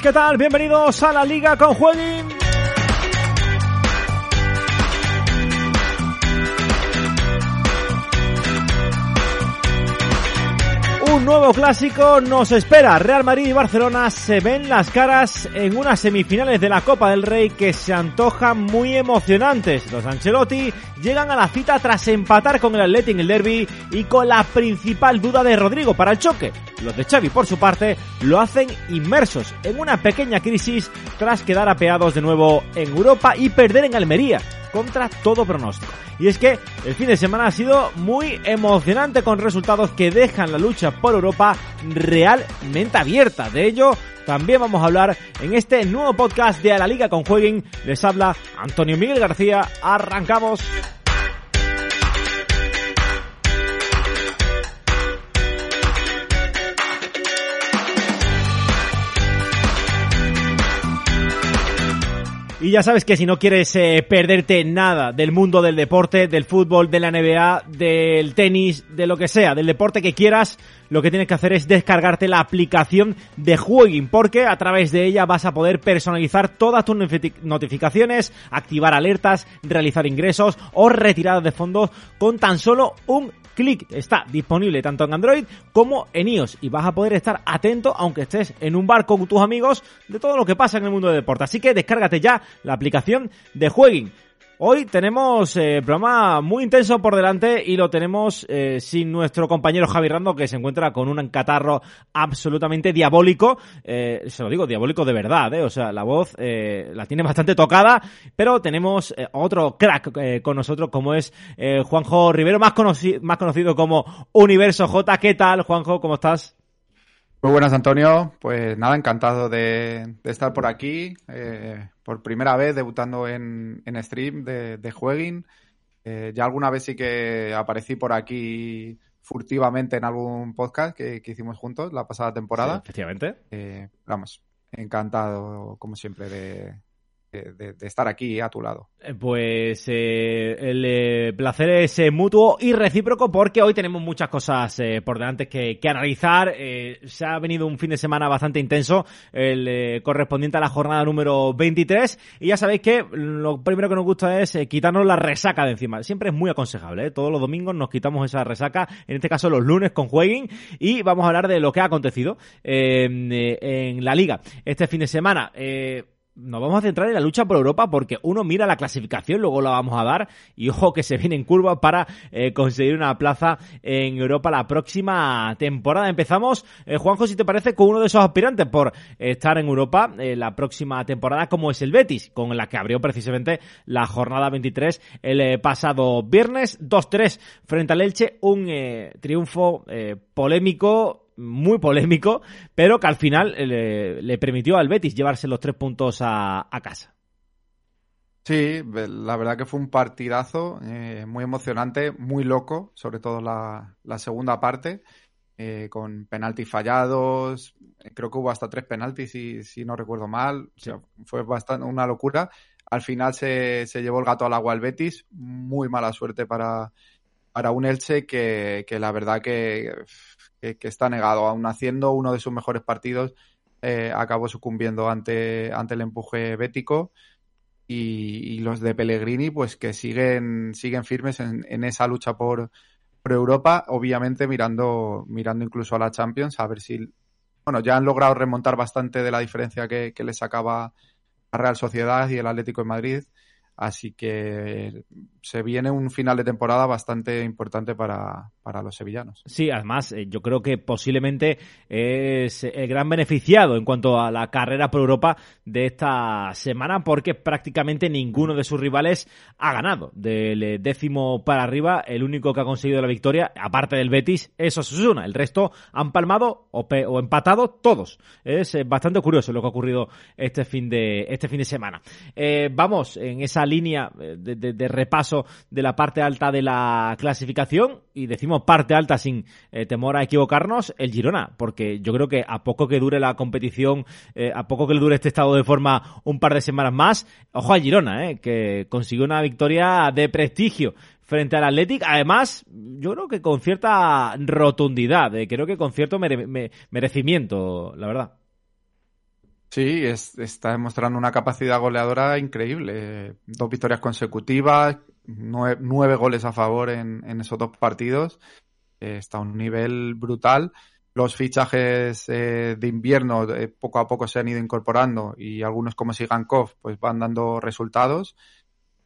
¿qué tal? Bienvenidos a la Liga con Jueguin. Un nuevo clásico nos espera. Real Madrid y Barcelona se ven las caras en unas semifinales de la Copa del Rey que se antojan muy emocionantes. Los Ancelotti llegan a la cita tras empatar con el Athletic en el derby y con la principal duda de Rodrigo para el choque. Los de Xavi, por su parte, lo hacen inmersos en una pequeña crisis tras quedar apeados de nuevo en Europa y perder en Almería contra todo pronóstico. Y es que el fin de semana ha sido muy emocionante con resultados que dejan la lucha por Europa realmente abierta. De ello también vamos a hablar en este nuevo podcast de A la Liga con Jueguen. Les habla Antonio Miguel García. Arrancamos. Y ya sabes que si no quieres eh, perderte nada del mundo del deporte, del fútbol, de la NBA, del tenis, de lo que sea, del deporte que quieras, lo que tienes que hacer es descargarte la aplicación de Jueguin, porque a través de ella vas a poder personalizar todas tus notificaciones, activar alertas, realizar ingresos o retiradas de fondos con tan solo un clic. Está disponible tanto en Android como en iOS y vas a poder estar atento aunque estés en un bar con tus amigos de todo lo que pasa en el mundo del deporte. Así que descárgate ya la aplicación de Jueguin. Hoy tenemos eh, programa muy intenso por delante y lo tenemos eh, sin nuestro compañero Javi Rando que se encuentra con un catarro absolutamente diabólico. Eh, se lo digo, diabólico de verdad, ¿eh? O sea, la voz eh, la tiene bastante tocada, pero tenemos eh, otro crack eh, con nosotros como es eh, Juanjo Rivero, más, conoci más conocido como Universo J. ¿Qué tal, Juanjo? ¿Cómo estás? Muy buenas, Antonio. Pues nada, encantado de, de estar por aquí. Eh, por primera vez debutando en, en stream de, de Jueguin. Eh, ya alguna vez sí que aparecí por aquí furtivamente en algún podcast que, que hicimos juntos la pasada temporada. Sí, efectivamente. Eh, vamos, encantado, como siempre, de, de, estar aquí a tu lado. Pues eh, el eh, placer es eh, mutuo y recíproco porque hoy tenemos muchas cosas eh, por delante que, que analizar. Eh, se ha venido un fin de semana bastante intenso, el eh, correspondiente a la jornada número 23 y ya sabéis que lo primero que nos gusta es quitarnos la resaca de encima. Siempre es muy aconsejable, todos los domingos nos quitamos esa resaca, en este caso los lunes con Jueguin y vamos a hablar de lo que ha acontecido en la liga este fin de semana. Eh, nos vamos a centrar en la lucha por Europa porque uno mira la clasificación, luego la vamos a dar y ojo que se viene en curva para eh, conseguir una plaza en Europa la próxima temporada. Empezamos, eh, Juanjo, si te parece, con uno de esos aspirantes por estar en Europa eh, la próxima temporada como es el Betis, con la que abrió precisamente la jornada 23 el eh, pasado viernes 2-3 frente al Elche, un eh, triunfo polémico muy polémico, pero que al final le, le permitió al Betis llevarse los tres puntos a, a, casa. Sí, la verdad que fue un partidazo eh, muy emocionante, muy loco, sobre todo la, la segunda parte, eh, con penaltis fallados, creo que hubo hasta tres penaltis, si, si no recuerdo mal, sí. o sea, fue bastante una locura. Al final se, se llevó el gato al agua al Betis, muy mala suerte para, para un Elche que, que la verdad que que, está negado, aún haciendo uno de sus mejores partidos, eh, acabó sucumbiendo ante, ante el empuje bético. Y, los de Pellegrini, pues que siguen, siguen firmes en, en esa lucha por, por, Europa, obviamente mirando, mirando incluso a la Champions, a ver si, bueno, ya han logrado remontar bastante de la diferencia que, que le sacaba a Real Sociedad y el Atlético de Madrid. Así que se viene un final de temporada bastante importante para, para los sevillanos. Sí, además, eh, yo creo que posiblemente es el gran beneficiado en cuanto a la carrera por Europa de esta semana, porque prácticamente ninguno de sus rivales ha ganado. Del décimo para arriba, el único que ha conseguido la victoria, aparte del Betis, es Osasuna. El resto han palmado o, o empatado todos. Es eh, bastante curioso lo que ha ocurrido este fin de, este fin de semana. Eh, vamos en esa línea de, de, repaso de la parte alta de la clasificación y decimos parte alta sin eh, temor a equivocarnos, el Girona, porque yo creo que a poco que dure la competición, eh, a poco que dure este estado de forma un par de semanas más, ojo al Girona, eh, que consiguió una victoria de prestigio frente al Athletic, además, yo creo que con cierta rotundidad, creo que con cierto mere merecimiento, la verdad. Sí, está demostrando una capacidad goleadora increíble. Dos victorias consecutivas, nueve, goles a favor en, esos dos partidos. Eh, está a un nivel brutal. Los fichajes eh, de invierno eh, poco a poco se han ido incorporando y algunos como Sigankov pues van dando resultados.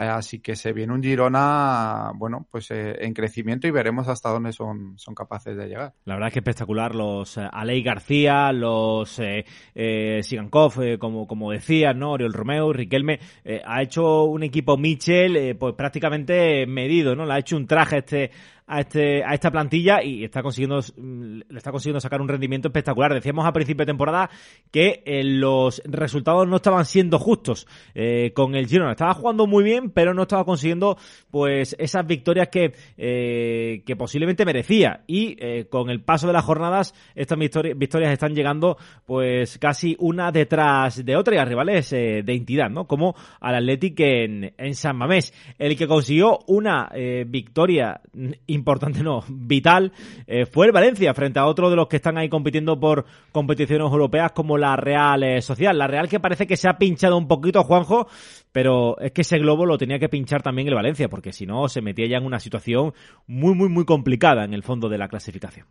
Eh, así que se viene un Girona, bueno, pues eh, en crecimiento y veremos hasta dónde son, son capaces de llegar. La verdad es que espectacular los eh, Alei García, los eh, Sigankov, como, como decía, ¿no? Oriol Romeo, Riquelme, ha hecho un equipo Michel, pues prácticamente medido, ¿no? Le ha hecho un traje este a, este, a esta plantilla y está consiguiendo, mm, le está consiguiendo sacar un rendimiento espectacular. Decíamos a principio de temporada que eh, los resultados no estaban siendo justos eh, con el Girona. Estaba jugando muy bien, pero no estaba consiguiendo pues esas victorias que, eh, que posiblemente merecía. Y con el paso de las jornadas, estas victorias, están llegando pues casi una detrás de otra y a rivales de entidad, ¿no? Como al Athletic en, en San Mamés. El que consiguió una victoria importante no, vital, eh, fue el Valencia frente a otro de los que están ahí compitiendo por competiciones europeas como la Real eh, Social. La Real que parece que se ha pinchado un poquito, Juanjo, pero es que ese globo lo tenía que pinchar también el Valencia, porque si no se metía ya en una situación muy, muy, muy complicada en el fondo de la clasificación.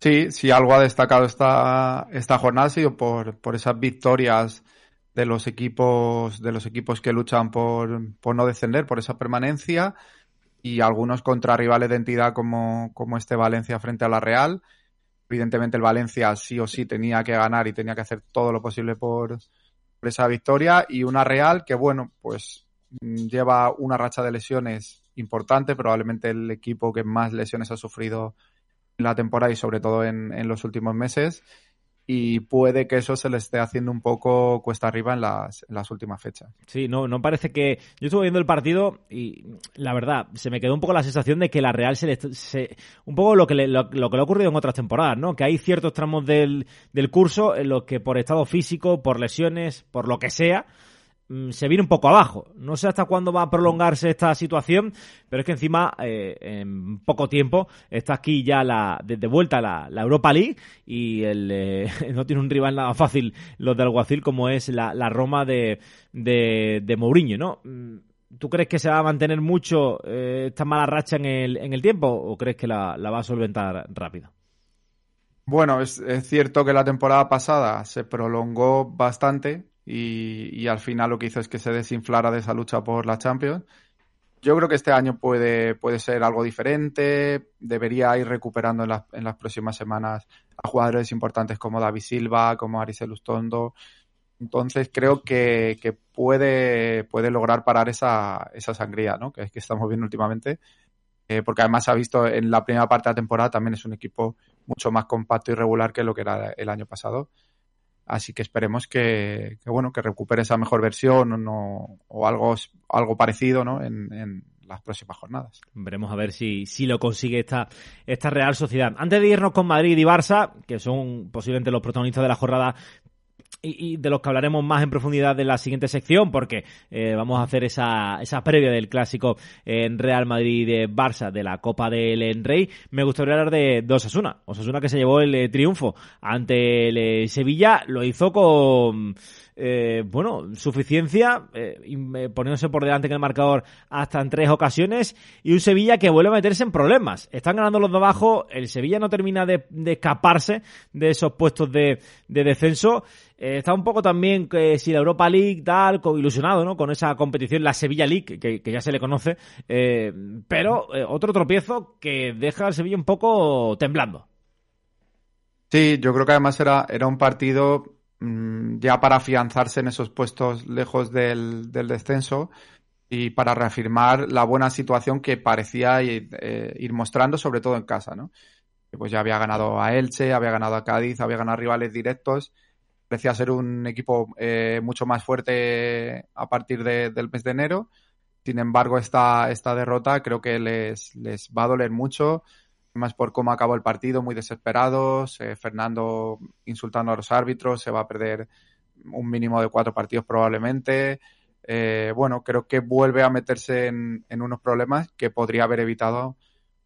Sí, sí, algo ha destacado esta, esta jornada ha sido por, por esas victorias de los equipos, de los equipos que luchan por, por no descender, por esa permanencia y algunos contra rivales de entidad como, como este Valencia frente a la Real. Evidentemente el Valencia sí o sí tenía que ganar y tenía que hacer todo lo posible por, esa victoria. Y una Real que bueno, pues mm, lleva una racha de lesiones importante, probablemente el equipo que más lesiones ha sufrido en la temporada y sobre todo en, en los últimos meses y puede que eso se le esté haciendo un poco cuesta arriba en las, las últimas fechas. Sí, no, no parece que... Yo estuve viendo el partido y la verdad, se me quedó un poco la sensación de que la Real se le... Se, un poco lo que, le, lo, que le ha ocurrido en otras temporadas, ¿no? Que hay ciertos tramos del, del curso en los que por estado físico, por lesiones, por lo que sea, se viene un poco abajo. No sé hasta cuándo va a prolongarse esta situación, pero es que encima eh, en poco tiempo está aquí ya la de, vuelta la, la, Europa League y el, eh, no tiene un rival nada fácil los de Alguacil como es la, la Roma de, de, de Mourinho, ¿no? Mm, ¿Tú crees que se va a mantener mucho eh, esta mala racha en el, en el tiempo o crees que la, la va a solventar rápido? Bueno, es, cierto que la temporada pasada se prolongó bastante, y, al final lo que hizo es que se desinflara de esa lucha por la Champions. Yo creo que este año puede, puede ser algo diferente, debería ir recuperando en, en las próximas semanas a jugadores importantes como David Silva, como Aris Elustondo. Entonces creo que, que, puede, puede lograr parar esa, esa sangría ¿no? que que estamos viendo últimamente. Eh, porque además se ha visto en la primera parte de la temporada también es un equipo mucho más compacto y regular que lo que era el año pasado. Así que esperemos que, bueno, que recupere esa mejor versión o, o algo, algo parecido ¿no? en, en, las próximas jornadas. Veremos a ver si, si lo consigue esta, esta Real Sociedad. Antes de irnos con Madrid y Barça, que son posiblemente los protagonistas de la jornada y, de los que hablaremos más en profundidad en la siguiente sección, porque eh, vamos a hacer esa, esa previa del clásico en Real Madrid de Barça de la Copa del Rey. Me gustaría hablar de, de Osasuna. Osasuna que se llevó el eh, triunfo ante el eh, Sevilla, lo hizo con eh, bueno, suficiencia, eh, poniéndose por delante en el marcador hasta en tres ocasiones, y un Sevilla que vuelve a meterse en problemas. Están ganando los de abajo, el Sevilla no termina de, escaparse de esos puestos de, descenso. Eh, está un poco también que si la Europa League tal, ilusionado, ¿no? Con esa competición, la Sevilla League, que, ya se le conoce, pero otro tropiezo que deja al Sevilla un poco temblando. Sí, yo creo que además era, era un partido Mm, ya para afianzarse en esos puestos lejos del, descenso y para reafirmar la buena situación que parecía ir, eh, ir, mostrando, sobre todo en casa, ¿no? Pues ya había ganado a Elche, había ganado a Cádiz, había ganado a rivales directos. Parecía ser un equipo eh, mucho más fuerte a partir del mes de enero. Sin embargo, esta, esta derrota creo que les, les va a doler mucho más por cómo acabó el partido, muy desesperados, eh, Fernando insultando a los árbitros, se va a perder un mínimo de cuatro partidos probablemente. Eh, bueno, creo que vuelve a meterse en, unos problemas que podría haber evitado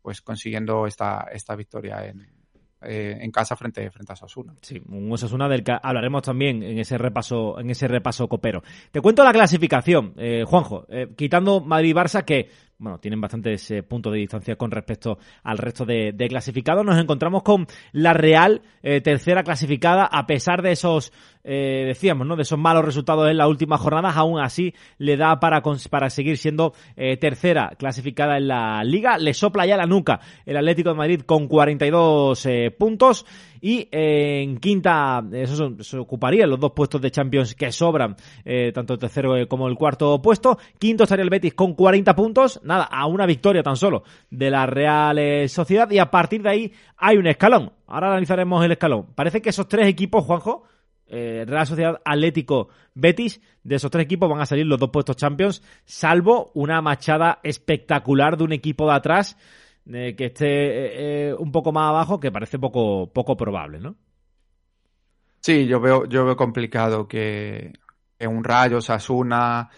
pues consiguiendo esta, esta victoria en, eh, en casa frente, frente a Osasuna. Sí, un Osasuna del que hablaremos también en ese repaso, en ese repaso copero. Te cuento la clasificación, eh, Juanjo, eh, quitando Madrid-Barça que bueno, tienen bastantes puntos de distancia con respecto al resto de, clasificados. Nos encontramos con la Real, tercera clasificada, a pesar de esos, decíamos, ¿no? De esos malos resultados en las últimas jornadas, aún así le da para, para seguir siendo tercera clasificada en la Liga. Le sopla ya la nuca el Atlético de Madrid con 42 puntos y eh, en quinta eso se ocuparía los dos puestos de Champions que sobran, eh, tanto el tercero eh, como el cuarto puesto. Quinto estaría el Betis con 40 puntos, nada, a una victoria tan solo de la Real Sociedad y a partir de ahí hay un escalón. Ahora analizaremos el escalón. Parece que esos tres equipos, Juanjo, Real Sociedad Atlético Betis, de esos tres equipos van a salir los dos puestos Champions, salvo una machada espectacular de un equipo de atrás que esté eh, eh, un poco más abajo, que parece poco, poco probable, ¿no? Sí, yo veo, yo veo complicado que, en un Rayo, Sasuna,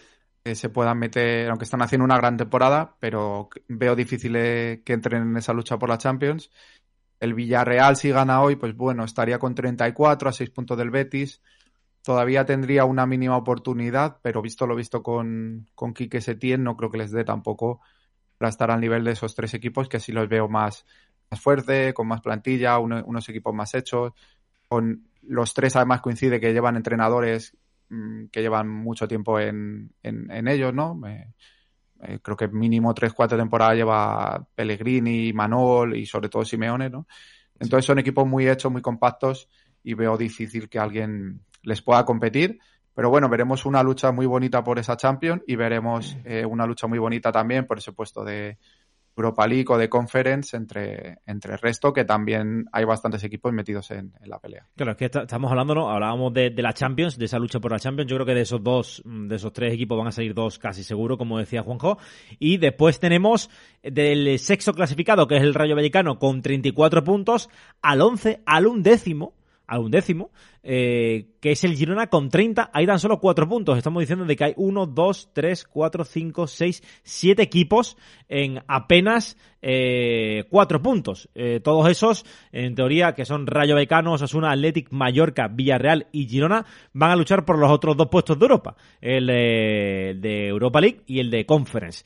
eh, se puedan meter, aunque están haciendo una gran temporada, pero veo difícil que entren en esa lucha por la Champions. El Villarreal, si gana hoy, pues bueno, estaría con 34 a 6 puntos del Betis. Todavía tendría una mínima oportunidad, pero visto lo visto con, con Quique Setién, no creo que les dé tampoco para estar al nivel de esos tres equipos, que así los veo más, más fuerte, con más plantilla, unos equipos más hechos. Con los tres además coincide que llevan entrenadores mm, que llevan mucho tiempo en, en, ellos, ¿no? Eh, creo que mínimo tres, cuatro temporadas lleva Pellegrini, Manol y sobre todo Simeone, ¿no? Entonces son equipos muy hechos, muy compactos y veo difícil que alguien les pueda competir. Pero bueno, veremos una lucha muy bonita por esa Champions y veremos eh, una lucha muy bonita también por ese puesto de Europa League o de Conference entre, entre el resto, que también hay bastantes equipos metidos en, la pelea. Claro, es que estamos hablando, ¿no? Hablábamos de, la Champions, de esa lucha por la Champions. Yo creo que de esos dos, de esos tres equipos van a salir dos casi seguro, como decía Juanjo. Y después tenemos del sexto clasificado, que es el Rayo Vallecano, con 34 puntos, al 11, al undécimo, al undécimo, eh, que es el Girona con 30. Hay tan solo 4 puntos. Estamos diciendo de que hay 1, 2, 3, 4, 5, 6, 7 equipos en apenas eh, 4 puntos. Eh, todos esos, en teoría, que son Rayo Vallecano, Osasuna, Athletic, Mallorca, Villarreal y Girona, van a luchar por los otros dos puestos de Europa. El de Europa League y el de Conference.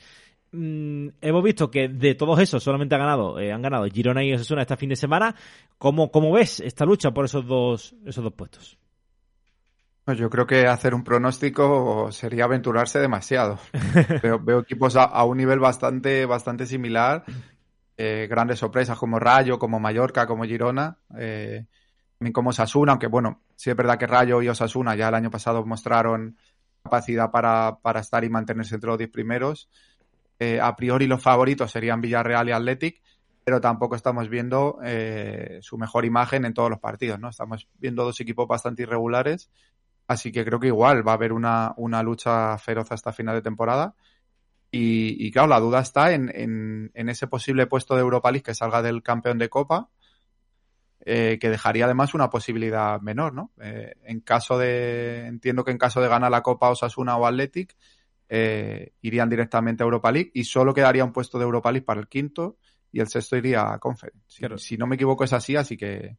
Mm, hemos visto que de todos esos solamente han ganado, eh, han ganado Girona y Osasuna este fin de semana. ¿Cómo, ¿Cómo, ves esta lucha por esos dos, esos dos puestos? Pues yo creo que hacer un pronóstico sería aventurarse demasiado. veo, equipos a, un nivel bastante, bastante similar. Eh, grandes sorpresas como Rayo, como Mallorca, como Girona. Eh, también como Osasuna, aunque bueno, sí es verdad que Rayo y Osasuna ya el año pasado mostraron capacidad para, para estar y mantenerse entre los 10 primeros. Eh, a priori los favoritos serían Villarreal y Athletic, pero tampoco estamos viendo eh, su mejor imagen en todos los partidos, ¿no? Estamos viendo dos equipos bastante irregulares, así que creo que igual va a haber una, lucha feroz hasta final de temporada. Y, claro, la duda está en, ese posible puesto de Europa League que salga del campeón de Copa, eh, que dejaría además una posibilidad menor, ¿no? en caso de, entiendo que en caso de ganar la Copa Osasuna o Athletic, eh, irían directamente a Europa League y solo quedaría un puesto de Europa League para el quinto y el sexto iría a Conference. Si, no me equivoco es así, así que...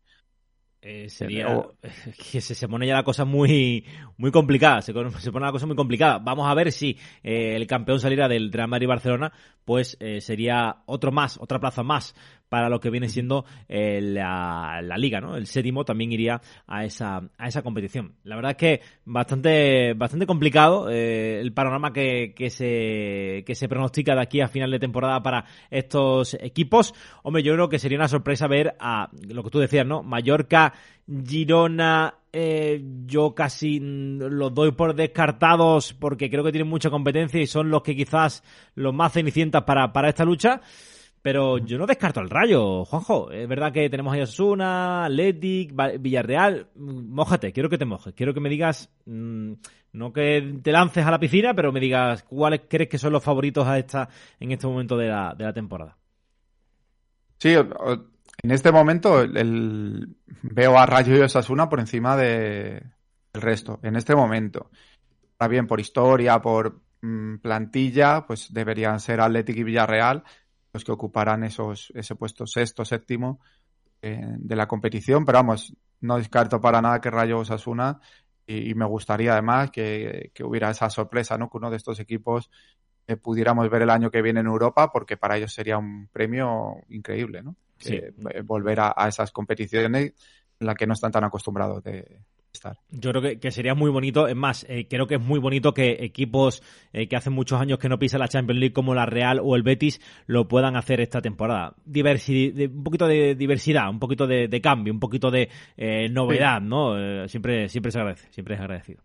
Eh, sería que se, pone ya la cosa muy muy complicada se, pone la cosa muy complicada vamos a ver si eh, el campeón saliera del Real Madrid Barcelona pues sería otro más otra plaza más para lo que viene siendo eh, la, liga, ¿no? El séptimo también iría a esa, a esa competición. La verdad es que bastante, bastante complicado eh, el panorama que, que, se, que se pronostica de aquí a final de temporada para estos equipos. Hombre, yo creo que sería una sorpresa ver a lo que tú decías, ¿no? Mallorca, Girona, eh, yo casi los doy por descartados porque creo que tienen mucha competencia y son los que quizás los más cenicientas para, para esta lucha. Pero yo no descarto el Rayo, Juanjo. Es verdad que tenemos ahí Osuna, Athletic, Villarreal. Mójate, quiero que te mojes. Quiero que me digas, mm, no que te lances a la piscina, pero me digas cuáles crees que son los favoritos a esta, en este momento de la, temporada. Sí, en este momento el, veo a Rayo y Osasuna por encima de, del resto. En este momento. Está bien, por historia, por mm, plantilla, pues deberían ser Athletic y Villarreal los que ocuparán esos, ese puesto sexto, séptimo. de la competición, pero vamos, no descarto para nada que Rayo Osasuna y, me gustaría además que, hubiera esa sorpresa, ¿no? Que uno de estos equipos eh, pudiéramos ver el año que viene en Europa, porque para ellos sería un premio increíble, ¿no? Eh, volver a, a, esas competiciones en las que no están tan acostumbrados de, yo creo que, sería muy bonito. Es más, eh, creo que es muy bonito que equipos eh, que hacen muchos años que no pisan la Champions League como la Real o el Betis lo puedan hacer esta temporada. un poquito de diversidad, un poquito de, cambio, un poquito de eh, novedad, ¿no? siempre, siempre se agradece, siempre es agradecido.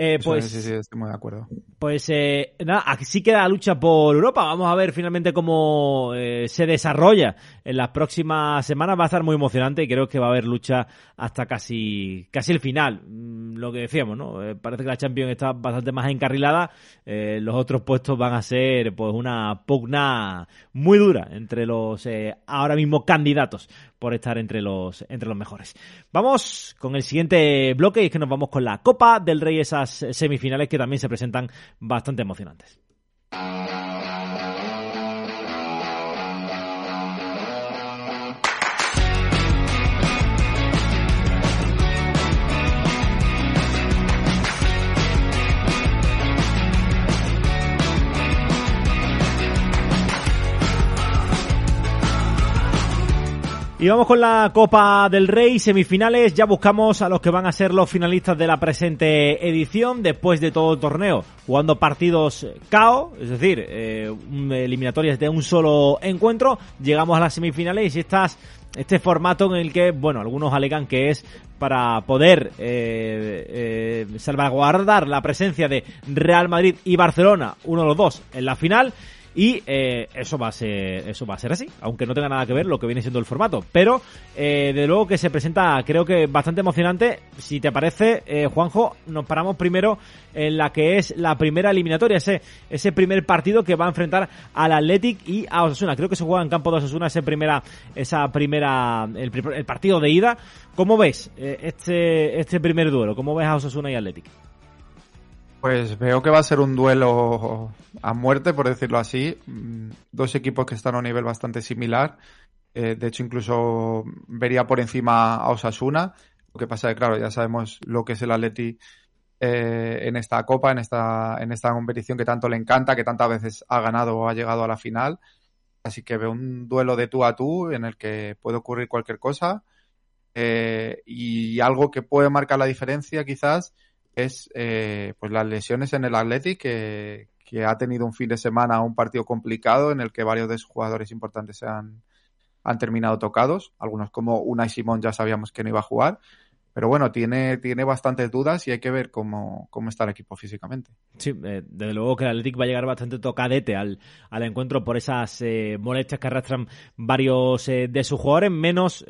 Eh, pues, sí, sí, estoy muy de acuerdo. Pues eh, nada, así queda la lucha por Europa. Vamos a ver finalmente cómo eh, se desarrolla en las próximas semanas. Va a estar muy emocionante y creo que va a haber lucha hasta casi, casi el final. Mm, lo que decíamos, ¿no? Eh, parece que la Champions está bastante más encarrilada. los otros puestos van a ser pues una pugna muy dura entre los ahora mismo candidatos por estar entre los, entre los mejores. Vamos con el siguiente bloque y es que nos vamos con la Copa del Rey, esas semifinales que también se presentan bastante emocionantes. Y vamos con la Copa del Rey, semifinales. Ya buscamos a los que van a ser los finalistas de la presente edición después de todo el torneo, jugando partidos KO, es decir, eh, eliminatorias de un solo encuentro. Llegamos a las semifinales y estas este formato en el que, bueno, algunos alegan que es para poder eh, eh, salvaguardar la presencia de Real Madrid y Barcelona, uno de los dos, en la final y eh, eso va a ser eso va a ser así, aunque no tenga nada que ver lo que viene siendo el formato. Pero eh, de luego que se presenta, creo que bastante emocionante. Si te parece, eh, Juanjo, nos paramos primero en la que es la primera eliminatoria, ese ese primer partido que va a enfrentar al Athletic y a Osasuna. Creo que se juega en campo de Osasuna ese primera esa primera el, partido de ida. ¿Cómo ves este este primer duelo? ¿Cómo ves a Osasuna y Athletic? Pues veo que va a ser un duelo a muerte, por decirlo así. Mm, dos equipos que están a un nivel bastante similar. Eh, de hecho, incluso vería por encima a Osasuna. Lo que pasa es que, claro, ya sabemos lo que es el Atleti eh, en esta copa, en esta, en esta competición que tanto le encanta, que tantas veces ha ganado o ha llegado a la final. Así que veo un duelo de tú a tú en el que puede ocurrir cualquier cosa. Eh, y algo que puede marcar la diferencia, quizás, es eh, pues las lesiones en el Athletic que, ha tenido un fin de semana un partido complicado en el que varios de sus jugadores importantes se han, han terminado tocados. Algunos como Unai Simón ya sabíamos que no iba a jugar. Pero bueno, tiene, tiene bastantes dudas y hay que ver cómo, cómo está el equipo físicamente. Sí, eh, desde luego que el Athletic va a llegar bastante tocadete al, al encuentro por esas eh, molestias que arrastran varios eh, de sus jugadores. Menos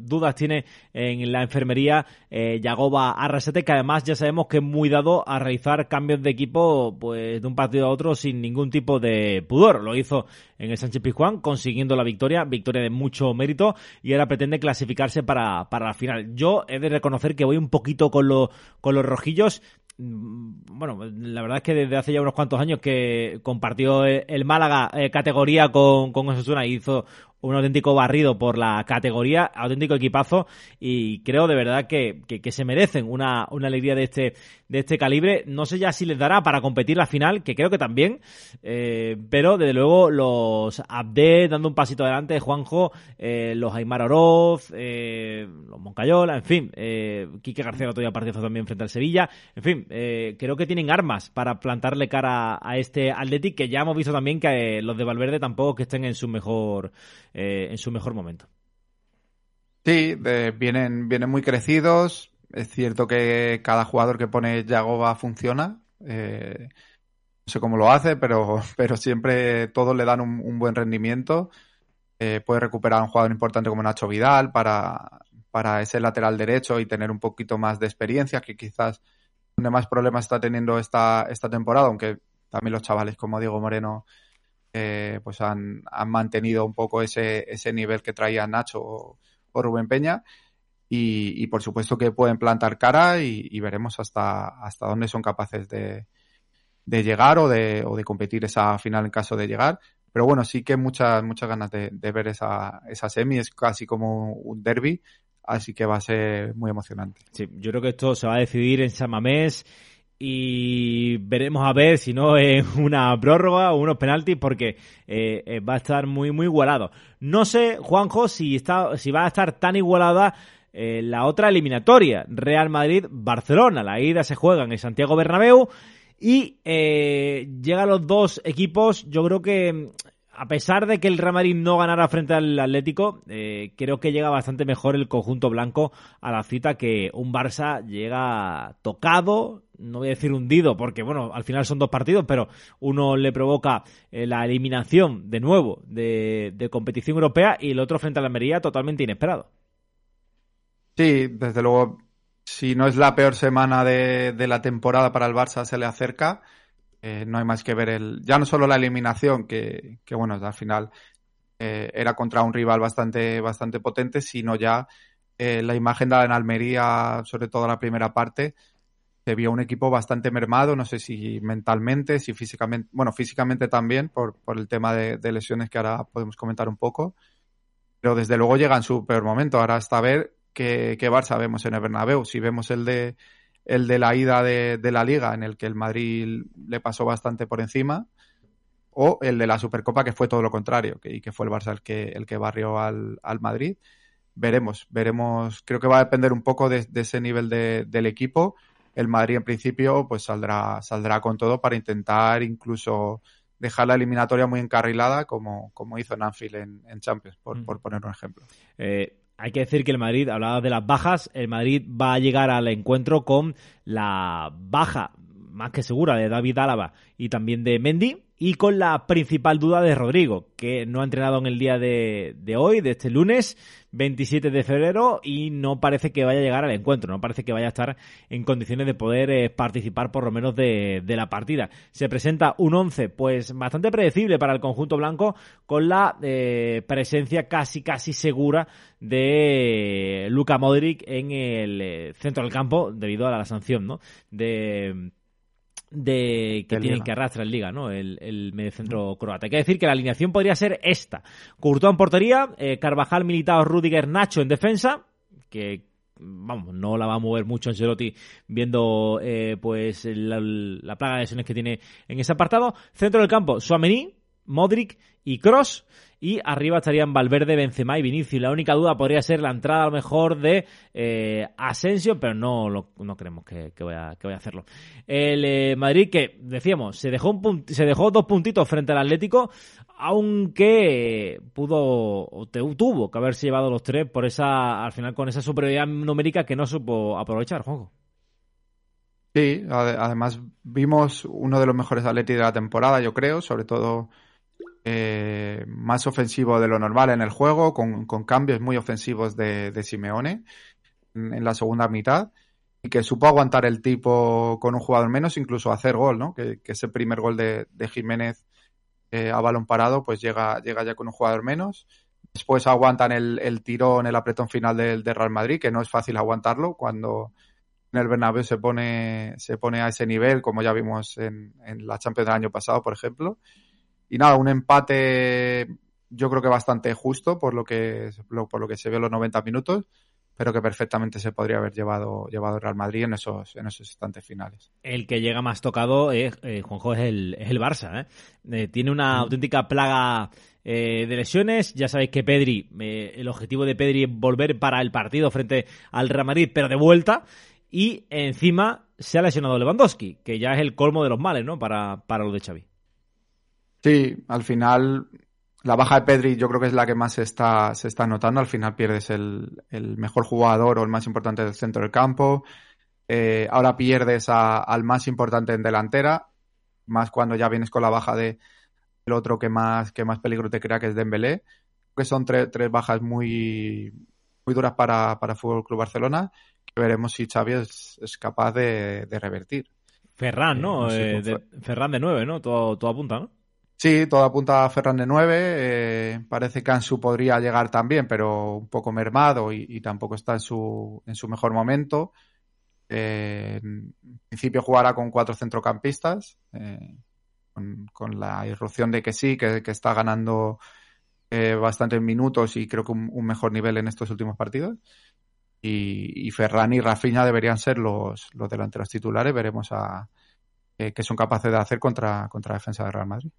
dudas tiene en la enfermería Yagoba Arrasete, que además ya sabemos que es muy dado a realizar cambios de equipo pues de un partido a otro sin ningún tipo de pudor. Lo hizo en el Sánchez Pizjuán, consiguiendo la victoria, victoria de mucho mérito, y ahora pretende clasificarse para, para la final. Yo he de reconocer que voy un poquito con, lo, con los rojillos. Mm, bueno, la verdad es que desde hace ya unos cuantos años que compartió el Málaga eh, categoría con, con Osasuna y hizo un auténtico barrido por la categoría, auténtico equipazo y creo de verdad que, que, se merecen una, una, alegría de este, de este calibre. No sé ya si les dará para competir la final, que creo que también, eh, pero desde luego los Abde dando un pasito adelante, Juanjo, eh, los Aymar Oroz, eh, los Moncayola, en fin, eh, Quique García otro día partido también frente al Sevilla, en fin, eh, creo que tienen armas para plantarle cara a este Athletic que ya hemos visto también que los de Valverde tampoco que estén en su mejor eh, en su mejor momento. Sí, vienen, vienen muy crecidos. Es cierto que cada jugador que pone Yagoba funciona. Eh, no sé cómo lo hace, pero, pero siempre todos le dan un, buen rendimiento. Eh, puede recuperar a un jugador importante como Nacho Vidal para, para ese lateral derecho y tener un poquito más de experiencia, que quizás donde más problemas está teniendo esta, esta temporada, aunque también los chavales como Diego Moreno eh, pues han, mantenido un poco ese, ese nivel que traía Nacho o, Rubén Peña. Y, por supuesto que pueden plantar cara y, veremos hasta, hasta dónde son capaces de, llegar o de, o de competir esa final en caso de llegar. pero bueno, sí que muchas, muchas ganas de, ver esa, esa semi, es casi como un derby, así que va a ser muy emocionante. Sí, yo creo que esto se va a decidir en San Mamés y veremos a ver si no es una prórroga o unos penaltis porque eh, eh, va a estar muy muy igualado. No sé, Juanjo, si está si va a estar tan igualada eh, la otra eliminatoria, Real Madrid-Barcelona. La ida se juega en el Santiago Bernabéu y llegan los dos equipos, yo creo que a pesar de que el Real Madrid no ganara frente al Atlético, eh, creo que llega bastante mejor el conjunto blanco a la cita que un Barça llega tocado, no voy a decir hundido, porque bueno, al final son dos partidos, pero uno le provoca eh, la eliminación de nuevo de, competición europea y el otro frente a la Almería totalmente inesperado. Sí, desde luego si no es la peor semana de, la temporada para el Barça, se le acerca. Eh, no hay más que ver el. Ya no solo la eliminación, que, bueno, al final eh, era contra un rival bastante, bastante potente, sino ya eh, la imagen de la Almería, sobre todo la primera parte, se vio un equipo bastante mermado, no sé si mentalmente, si físicamente, bueno, físicamente también, por, por el tema de, de lesiones que ahora podemos comentar un poco. Pero desde luego llega en su peor momento. Ahora hasta ver que, Barça vemos en el Bernabéu. Si vemos el de, el de la ida de, la Liga, en el que el Madrid le pasó bastante por encima, o el de la Supercopa, que fue todo lo contrario, que, y que fue el Barça el que, el que barrió al, Madrid. Veremos, veremos. Creo que va a depender un poco de, ese nivel del equipo. El Madrid, en principio, pues saldrá, saldrá con todo para intentar incluso dejar la eliminatoria muy encarrilada, como, como hizo Nanfield en, en Champions, por, mm. por poner un ejemplo. Eh, hay que decir que el Madrid, hablaba de las bajas, el Madrid va a llegar al encuentro con la baja más que segura de David Álava y también de Mendy y con la principal duda de Rodrigo, que no ha entrenado en el día de, de, hoy, de este lunes 27 de febrero, y no parece que vaya a llegar al encuentro, no parece que vaya a estar en condiciones de poder eh, participar por lo menos de, la partida. Se presenta un 11, pues bastante predecible para el conjunto blanco, con la eh, presencia casi casi segura de Luka Modric en el eh, centro del campo, debido a la sanción, ¿no? De de que tienen que arrastrar en liga, ¿no? El, el mediocentro croata. Hay que decir que la alineación podría ser esta. Courtois en portería, eh, Carvajal, Militao, Rudiger, Nacho en defensa, que vamos, no la va a mover mucho Ancelotti viendo eh, pues la, la, plaga de lesiones que tiene en ese apartado. Centro del campo, Suamení, Modric y Cross. Y arriba estarían Valverde, Benzema y Vinicius. La única duda podría ser la entrada a lo mejor de eh, Asensio, pero no, no creemos que, que vaya a hacerlo. El eh, Madrid que, decíamos, se dejó, un se dejó dos puntitos frente al Atlético, aunque pudo, o tuvo que haberse llevado los tres por esa, al final con esa superioridad numérica que no supo aprovechar, Juanjo. Sí, además vimos uno de los mejores Atletis de la temporada, yo creo, sobre todo eh, más ofensivo de lo normal en el juego, con, cambios muy ofensivos de, Simeone en, la segunda mitad, y que supo aguantar el tipo con un jugador menos, incluso hacer gol, ¿no? Que, ese primer gol de, Jiménez eh, a balón parado, pues llega, llega ya con un jugador menos. Después aguantan el, el tirón, el apretón final del de Real Madrid, que no es fácil aguantarlo cuando el Bernabéu se pone, se pone a ese nivel, como ya vimos en la Champions del año pasado, por ejemplo. Y nada, un empate yo creo que bastante justo por lo que, por lo que se vio en los 90 minutos, pero que perfectamente se podría haber llevado, llevado Real Madrid en esos, en esos instantes finales. El que llega más tocado, es, eh, Juanjo, es el, es el Barça. ¿eh? eh tiene una auténtica plaga eh, de lesiones. Ya sabéis que Pedri, el objetivo de Pedri es volver para el partido frente al Real Madrid, pero de vuelta. Y encima se ha lesionado Lewandowski, que ya es el colmo de los males, ¿no? Para, para los de Xavi. Sí, al final la baja de Pedri yo creo que es la que más se está, se está notando. Al final pierdes el, el mejor jugador o el más importante del centro del campo. Eh, ahora pierdes al más importante en delantera, más cuando ya vienes con la baja de el otro que más, que más peligro te crea, que es Dembélé. Que son tres bajas muy, muy duras para, para Fútbol Club Barcelona. Que veremos si Xavi es, capaz de, revertir. Ferran, ¿no? Eh, de, Ferran de nueve, ¿no? Todo, todo apunta, ¿no? Sí, todo apunta a Ferran de 9. Eh, parece que Ansu podría llegar también, pero un poco mermado y, tampoco está en su, en su mejor momento. Eh, en principio jugará con cuatro centrocampistas. Eh, con, la irrupción de que sí, que, está ganando eh, bastantes minutos y creo que un, mejor nivel en estos últimos partidos. Y, Ferran y Rafinha deberían ser los, los delanteros titulares. Veremos a qué son capaces de hacer contra, contra la defensa de Real Madrid.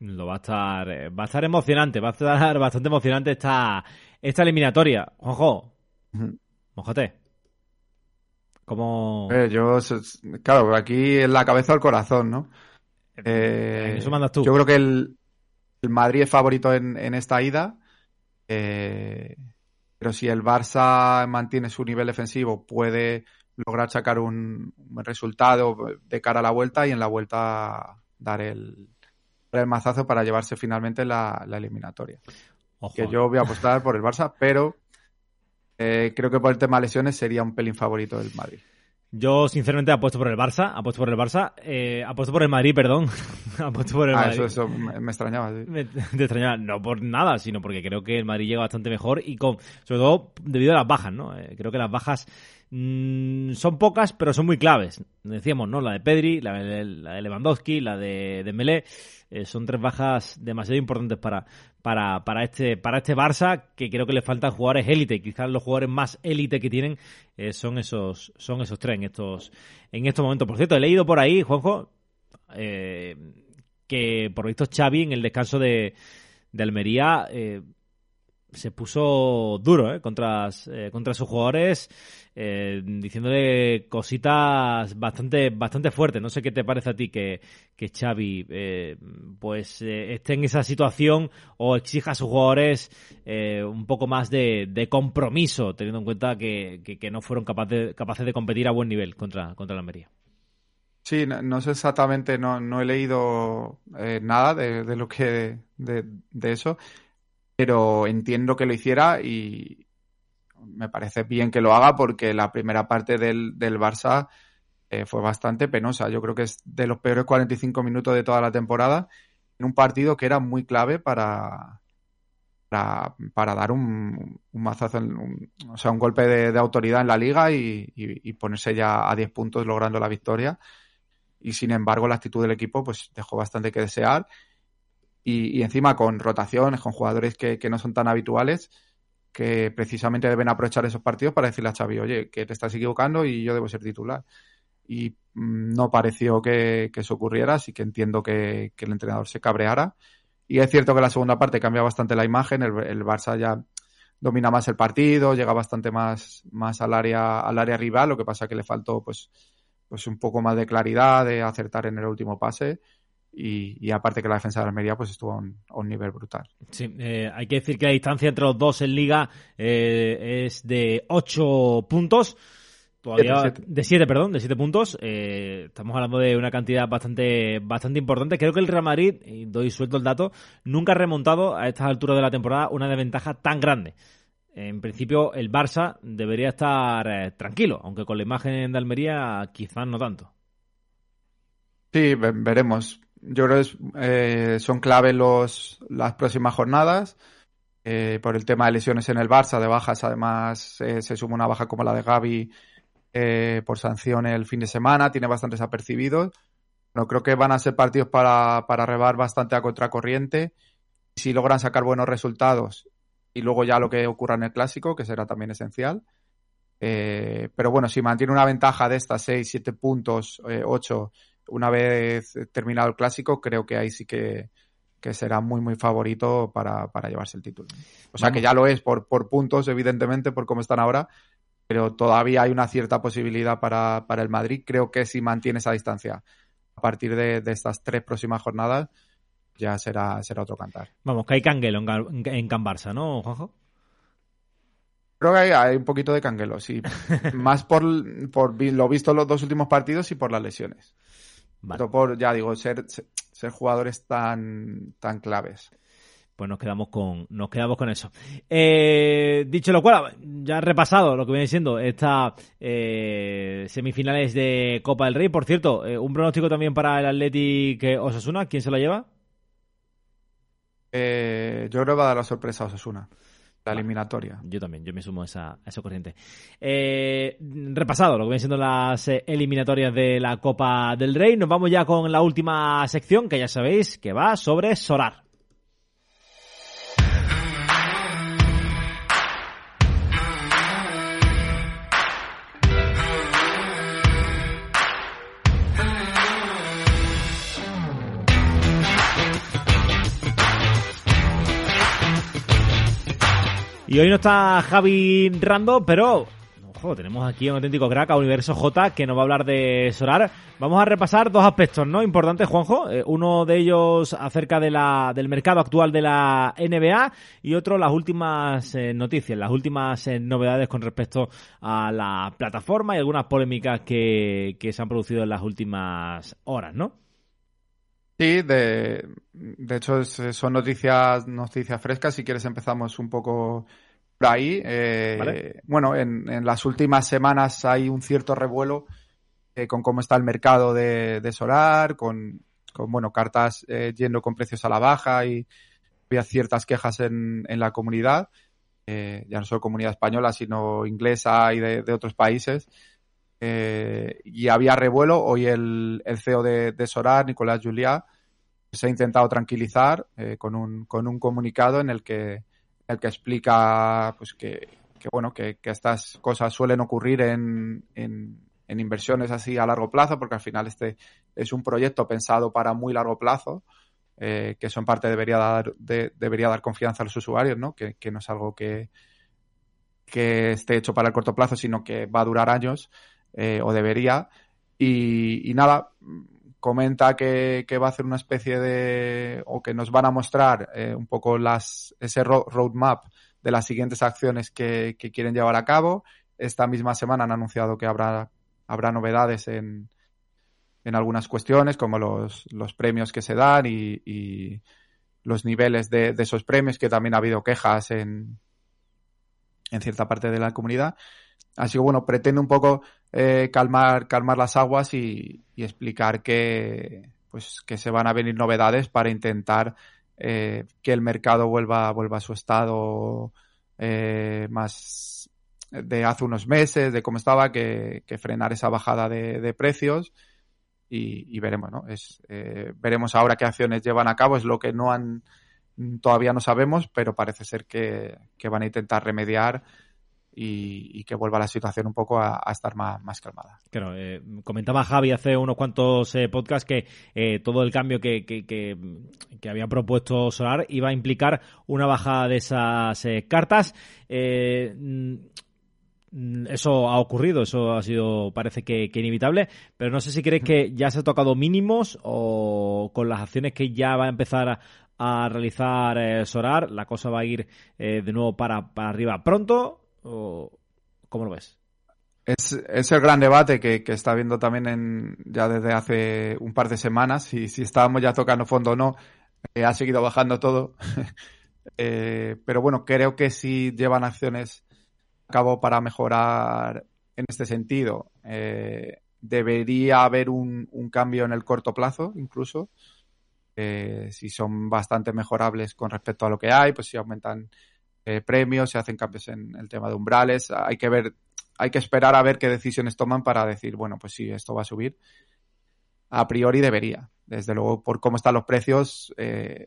Lo va a estar, eh, va a estar emocionante, va a estar bastante emocionante esta, esta eliminatoria. Juanjo, mojate. ¿Cómo...? Eh, yo, claro, aquí en la cabeza o el corazón, ¿no? Eh, eso mandas tú. Yo creo que el, Madrid es favorito en, esta ida. pero si el Barça mantiene su nivel defensivo, puede lograr sacar un, resultado de cara a la vuelta y en la vuelta dar el, el mazazo para llevarse finalmente la, eliminatoria. Que yo voy a apostar por el Barça, pero eh, creo que por el tema de lesiones sería un pelín favorito del Madrid. Yo, sinceramente, apuesto por el Barça, apuesto por el Barça, eh, apuesto por el Madrid, perdón. apuesto por el ah, Eso, eso me, extrañaba, sí. Me, extrañaba, no por nada, sino porque creo que el Madrid llega bastante mejor y con, sobre todo debido a las bajas, ¿no? Eh, creo que las bajas Mm, son pocas, pero son muy claves. Decíamos, ¿no? La de Pedri, la de, Lewandowski, la de Dembélé. Eh, son tres bajas demasiado importantes para, para, para, este, para este Barça, que creo que le faltan jugadores élite. Quizás los jugadores más élite que tienen eh, son, esos, son esos tres en estos, en estos momentos. Por cierto, he leído por ahí, Juanjo, eh, que por visto Xavi en el descanso de, de Almería se puso duro contra, contra sus jugadores eh, diciéndole cositas bastante, bastante fuertes. No sé qué te parece a ti que, que Xavi eh, pues eh, esté en esa situación o exija a sus jugadores un poco más de, compromiso, teniendo en cuenta que, no fueron capaces, capaces de competir a buen nivel contra, contra la Almería. Sí, no, sé exactamente, no, no he leído nada de, lo que de, eso, pero entiendo que lo hiciera y, me parece bien que lo haga porque la primera parte del, del Barça eh, fue bastante penosa. Yo creo que es de los peores 45 minutos de toda la temporada en un partido que era muy clave para, para, dar un, un mazazo, o sea, un golpe de, autoridad en la liga y, ponerse ya a 10 puntos logrando la victoria. Y sin embargo, la actitud del equipo pues dejó bastante que desear. Y, encima con rotaciones, con jugadores que, que no son tan habituales, que precisamente deben aprovechar esos partidos para decirle a Xavi, oye, que te estás equivocando y yo debo ser titular. Y mm, no pareció que, eso ocurriera, así que entiendo que, el entrenador se cabreara. Y es cierto que la segunda parte cambia bastante la imagen, el, Barça ya domina más el partido, llega bastante más, más al área, al área rival, lo que pasa que le faltó pues, pues un poco más de claridad, de acertar en el último pase y, aparte que la defensa de Almería pues estuvo a un, nivel brutal. Sí, eh, hay que decir que la distancia entre los dos en liga eh, es de 8 puntos. Todavía de 7, perdón, de 7 puntos. Eh, estamos hablando de una cantidad bastante bastante importante. Creo que el Real Madrid, y doy suelto el dato, nunca ha remontado a estas alturas de la temporada una desventaja tan grande. En principio, el Barça debería estar tranquilo, aunque con la imagen de Almería quizás no tanto. Sí, veremos yo creo que eh, son clave los, las próximas jornadas. Eh, por el tema de lesiones en el Barça, de bajas, además eh, se suma una baja como la de Gaby por sanción el fin de semana, tiene bastantes apercibidos. No creo que van a ser partidos para, para rebar bastante a contracorriente. Si logran sacar buenos resultados y luego ya lo que ocurra en el clásico, que será también esencial. pero bueno, si mantiene una ventaja de estas 6, 7 puntos, 8 una vez terminado el clásico, creo que ahí sí que, será muy, muy favorito para, llevarse el título. O sea que ya lo es por, por puntos, evidentemente, por cómo están ahora, pero todavía hay una cierta posibilidad para, el Madrid. Creo que si mantiene esa distancia a partir de, estas tres próximas jornadas, ya será, será otro cantar. Vamos, que hay canguelo en, en Can Barça, ¿no, Juanjo? Creo que hay, un poquito de canguelo, sí. Más por, por lo visto en los dos últimos partidos y por las lesiones. Por, ya digo, ser, ser jugadores tan, tan claves. Pues nos quedamos con nos quedamos con eso. Eh, dicho lo cual ya he repasado lo que viene siendo estas eh, semifinales de Copa del Rey. Por cierto eh, un pronóstico también para el Athletic Osasuna. Quién se lo lleva yo creo que va a dar la sorpresa a Osasuna la eliminatoria. Yo también, yo me sumo a esa, esa corriente. Eh, repasado lo que vienen siendo las eh, eliminatorias de la Copa del Rey, nos vamos ya con la última sección que ya sabéis que va sobre Solar. Y hoy no está Javi Rando, pero ojo, tenemos aquí un auténtico crack a Universo J que nos va a hablar de Solar. Vamos a repasar dos aspectos, ¿no? Importantes, Juanjo. Eh, uno de ellos acerca de la, del mercado actual de la NBA y otro las últimas eh, noticias, las últimas eh, novedades con respecto a la plataforma y algunas polémicas que, que se han producido en las últimas horas, ¿no? Sí, de, de hecho son noticias, noticias frescas. Si quieres empezamos un poco ahí. Eh, bueno, en, en, las últimas semanas hay un cierto revuelo eh, con cómo está el mercado de, de solar, con, con, bueno, cartas eh, yendo con precios a la baja y había ciertas quejas en, en la comunidad, eh, ya no solo comunidad española, sino inglesa y de, de otros países. Eh, y había revuelo. Hoy el, el CEO de, de, Solar, Nicolás Juliá, se ha intentado tranquilizar eh, con, un, con un comunicado en el que, el que explica pues que, que bueno, que, que, estas cosas suelen ocurrir en, en, inversiones así a largo plazo, porque al final este es un proyecto pensado para muy largo plazo. Eh, que eso en parte debería dar, de, debería dar confianza a los usuarios, ¿no? Que, que no es algo que, que esté hecho para el corto plazo, sino que va a durar años eh, o debería. Y nada, comenta que, que, va a hacer una especie de, o que nos van a mostrar eh, un poco las, ese roadmap de las siguientes acciones que, que, quieren llevar a cabo. Esta misma semana han anunciado que habrá, habrá novedades en, en algunas cuestiones, como los, los premios que se dan y, y los niveles de, de, esos premios, que también ha habido quejas en, en cierta parte de la comunidad. Así que bueno, pretende un poco eh, calmar, calmar las aguas y, explicar que, pues, que se van a venir novedades para intentar eh, que el mercado vuelva, vuelva a su estado eh, más de hace unos meses, de cómo estaba, que, frenar esa bajada de, precios. Y, y, veremos, ¿no? Es, eh, veremos ahora qué acciones llevan a cabo, es lo que no han, todavía no sabemos, pero parece ser que, que van a intentar remediar y, que vuelva la situación un poco a, estar más, calmada. Claro, eh, comentaba Javi hace unos cuantos eh, podcasts que eh, todo el cambio que, había propuesto Solar iba a implicar una bajada de esas cartas. Eso ha ocurrido, eso ha sido, parece que, inevitable, pero no sé si crees que ya se ha tocado mínimos o con las acciones que ya va a empezar a, realizar Solar, la cosa va a ir de nuevo para arriba pronto o cómo lo ves? Es, el gran debate que, que está habiendo también en, ya desde hace un par de semanas, y si estábamos ya tocando fondo o no, eh, ha seguido bajando todo. eh, pero bueno, creo que si llevan acciones a cabo para mejorar en este sentido, eh, debería haber un, un, cambio en el corto plazo, incluso. Si son bastante mejorables con respecto a lo que hay, pues si aumentan eh, premios, se hacen cambios en el tema de umbrales. Hay que ver, hay que esperar a ver qué decisiones toman para decir, bueno, pues sí, esto va a subir. A priori debería. Desde luego, por cómo están los precios, eh,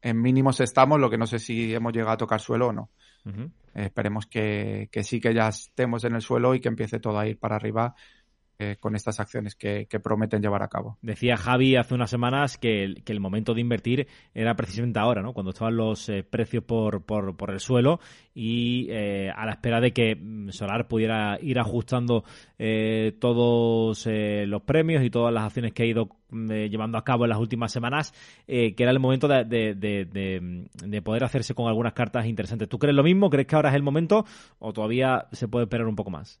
en mínimos estamos, lo que no sé si hemos llegado a tocar suelo o no. Uh -huh. eh, esperemos que, que sí que ya estemos en el suelo y que empiece todo a ir para arriba eh, con estas acciones que, prometen llevar a cabo. Decía Javi hace unas semanas que el, momento de invertir era precisamente ahora, ¿no? Cuando estaban los eh, precios por, por, el suelo y eh, a la espera de que mm, Solar pudiera ir ajustando eh, todos los premios y todas las acciones que ha ido mm, llevando a cabo en las últimas semanas, que era el momento de, de, de, poder hacerse con algunas cartas interesantes. ¿Tú crees lo mismo? ¿Crees que ahora es el momento o todavía se puede esperar un poco más?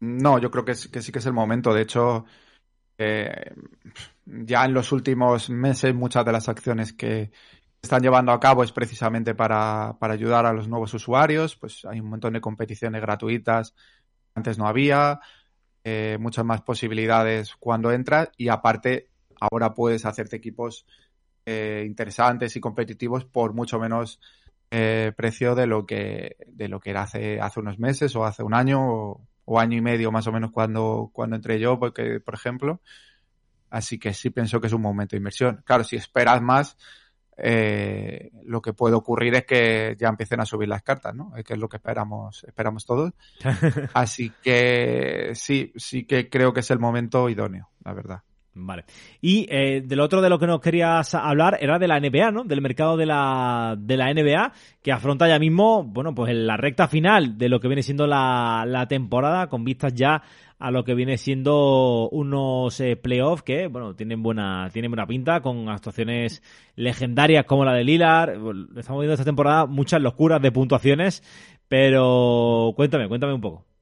No, yo creo que, es, que sí que es el momento. De hecho, eh, ya en los últimos meses muchas de las acciones que están llevando a cabo es precisamente para, para ayudar a los nuevos usuarios. Pues hay un montón de competiciones gratuitas antes no había, eh, muchas más posibilidades cuando entras y aparte ahora puedes hacerte equipos eh, interesantes y competitivos por mucho menos eh, precio de lo que de lo que era hace hace unos meses o hace un año o, año y medio más o menos cuando cuando entré yo porque por ejemplo así que sí pienso que es un momento de inversión claro si esperas más eh, lo que puede ocurrir es que ya empiecen a subir las cartas, ¿no? Que es lo que esperamos, esperamos todos. Así que sí, sí que creo que es el momento idóneo, la verdad. Vale. Y eh, del otro de lo que nos querías hablar era de la NBA, ¿no? Del mercado de la, de la NBA, que afronta ya mismo, bueno, pues en la recta final de lo que viene siendo la, temporada, con vistas ya a lo que viene siendo unos eh, playoffs que, bueno, tienen buena, tienen buena pinta, con actuaciones legendarias como la de Lilar. Estamos viendo esta temporada muchas locuras de puntuaciones, pero cuéntame, cuéntame un poco.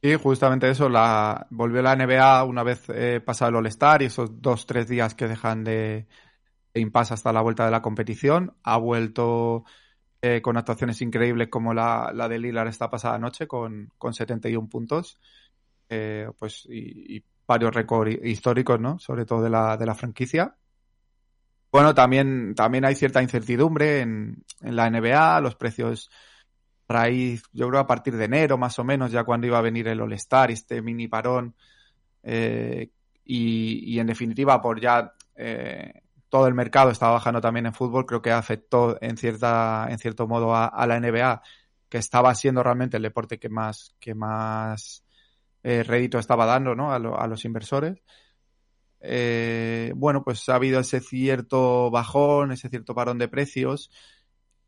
Sí, justamente eso, la, volvió la NBA una vez eh, pasado el All-Star y esos dos, tres días que dejan de, de impasse hasta la vuelta de la competición. Ha vuelto eh, con actuaciones increíbles como la, la de Lillard esta pasada noche con, con 71 puntos. Eh, pues y, varios récords históricos, ¿no? Sobre todo de la, de la franquicia. Bueno, también, también hay cierta incertidumbre en, en la NBA, los precios raíz, yo creo a partir de enero más o menos, ya cuando iba a venir el All-Star, este mini parón, eh, y, y, en definitiva por ya eh, todo el mercado estaba bajando también en fútbol, creo que afectó en cierta, en cierto modo a, la NBA, que estaba siendo realmente el deporte que más, que más eh, rédito estaba dando ¿no? a, a los inversores. Eh, bueno, pues ha habido ese cierto bajón, ese cierto parón de precios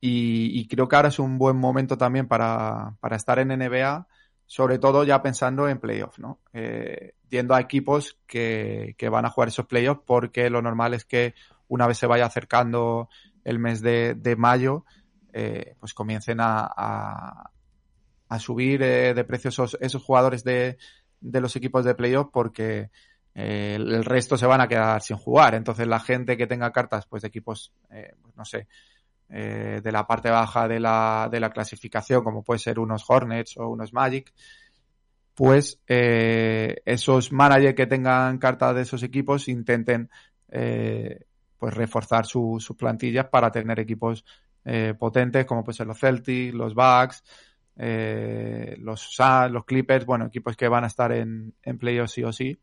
y, creo que ahora es un buen momento también para, para estar en NBA, sobre todo ya pensando en playoffs, ¿no? Eh, yendo a equipos que, que, van a jugar esos playoffs porque lo normal es que una vez se vaya acercando el mes de, mayo, eh, pues comiencen a, a, a subir eh, de precio esos, esos jugadores de, de, los equipos de playoff porque eh, el resto se van a quedar sin jugar. Entonces la gente que tenga cartas pues de equipos, eh, pues, no sé, eh, de la parte baja de la, de la clasificación, como puede ser unos Hornets o unos Magic, pues eh, esos managers que tengan cartas de esos equipos intenten eh, pues reforzar su, sus plantillas para tener equipos eh, potentes como pueden ser los Celtics, los Bucks, eh, los los Clippers, bueno, equipos que van a estar en, en playoffs sí o sí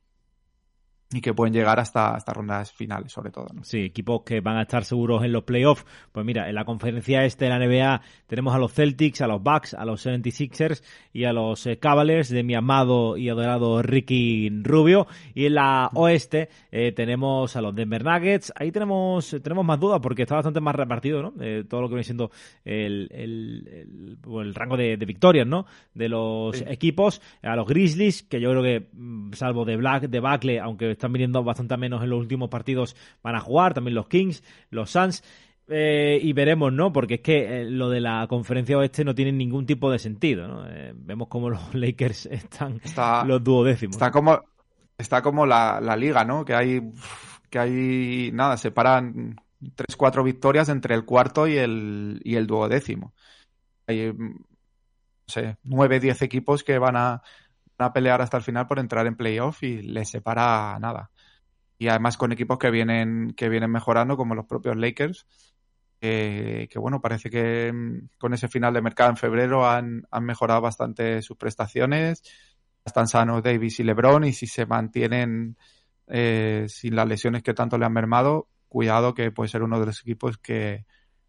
y que pueden llegar hasta, hasta rondas finales, sobre todo. ¿no? Sí, equipos que van a estar seguros en los playoffs. Pues mira, en la conferencia este de la NBA tenemos a los Celtics, a los Bucks, a los 76ers y a los eh, Cavaliers de mi amado y adorado Ricky Rubio. Y en la oeste eh, tenemos a los Denver Nuggets. Ahí tenemos tenemos más dudas porque está bastante más repartido, ¿no? Eh, todo lo que viene siendo el, el, el, el rango de, de, victorias, ¿no? De los sí. equipos. A los Grizzlies, que yo creo que, salvo de Black, de Bacle, aunque están viniendo bastante menos en los últimos partidos, van a jugar, también los Kings, los Suns. Eh, y veremos, ¿no? Porque es que eh, lo de la conferencia oeste no tiene ningún tipo de sentido, ¿no? Eh, vemos como los Lakers están está, los duodécimos. Está como, está como la, la liga, ¿no? Que hay, que hay, nada, separan tres, cuatro victorias entre el cuarto y el, y el duodécimo. Hay, no sé, nueve, diez equipos que van a, a pelear hasta el final por entrar en playoff y les separa nada. Y además con equipos que vienen, que vienen mejorando, como los propios Lakers, que bueno, parece que mm, con ese final de mercado en febrero han, han mejorado bastante sus prestaciones. Están sanos Davis y LeBron y si se mantienen eh, sin las lesiones que tanto le han mermado, cuidado que puede ser uno de los equipos que,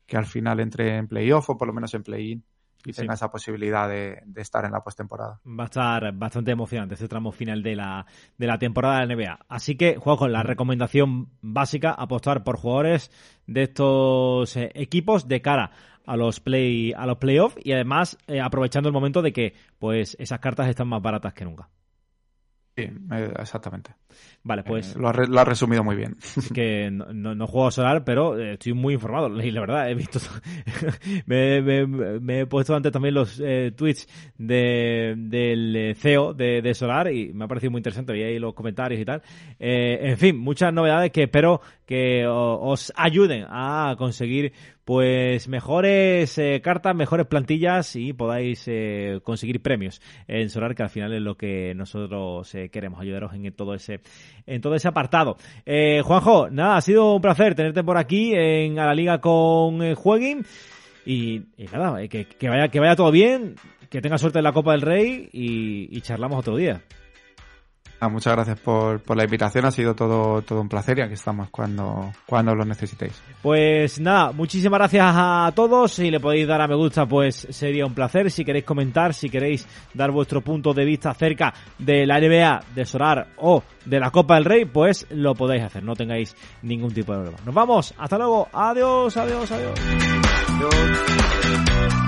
que al final entre en playoff o por lo menos en play-in y tenga esa posibilidad de, de, estar en la postemporada. Va a estar bastante emocionante este tramo final de la, de la temporada de la NBA. Así que, juego con la recomendación básica, apostar por jugadores de estos eh, equipos de cara a los play a los playoffs y además eh, aprovechando el momento de que pues esas cartas están más baratas que nunca. Sí, eh, exactamente. Vale, pues. Eh, lo, ha re, lo, ha resumido muy bien. Que no, no, no, juego a Solar, pero eh, estoy muy informado. Y la verdad, he visto. me, me, me, he puesto antes también los eh, tweets de, del CEO de, de, Solar y me ha parecido muy interesante. Vi ahí los comentarios y tal. Eh, en fin, muchas novedades que espero que os ayuden a conseguir pues mejores eh, cartas, mejores plantillas y podáis eh, conseguir premios en Solar, que al final es lo que nosotros eh, queremos, ayudaros en todo ese, en todo ese apartado. Eh, Juanjo, nada, ha sido un placer tenerte por aquí en a la liga con eh, Jueguin. Y, nada, que, que, vaya, que vaya todo bien, que tenga suerte en la Copa del Rey y charlamos otro día. Ah, muchas gracias por, por, la invitación, ha sido todo, todo un placer y aquí estamos cuando, cuando lo necesitéis. Pues nada, muchísimas gracias a todos, si le podéis dar a me gusta pues sería un placer, si queréis comentar, si queréis dar vuestro punto de vista acerca de la NBA, de Sorar o de la Copa del Rey, pues lo podéis hacer, no tengáis ningún tipo de problema. Nos vamos, hasta luego, adiós, adiós, adiós. adiós.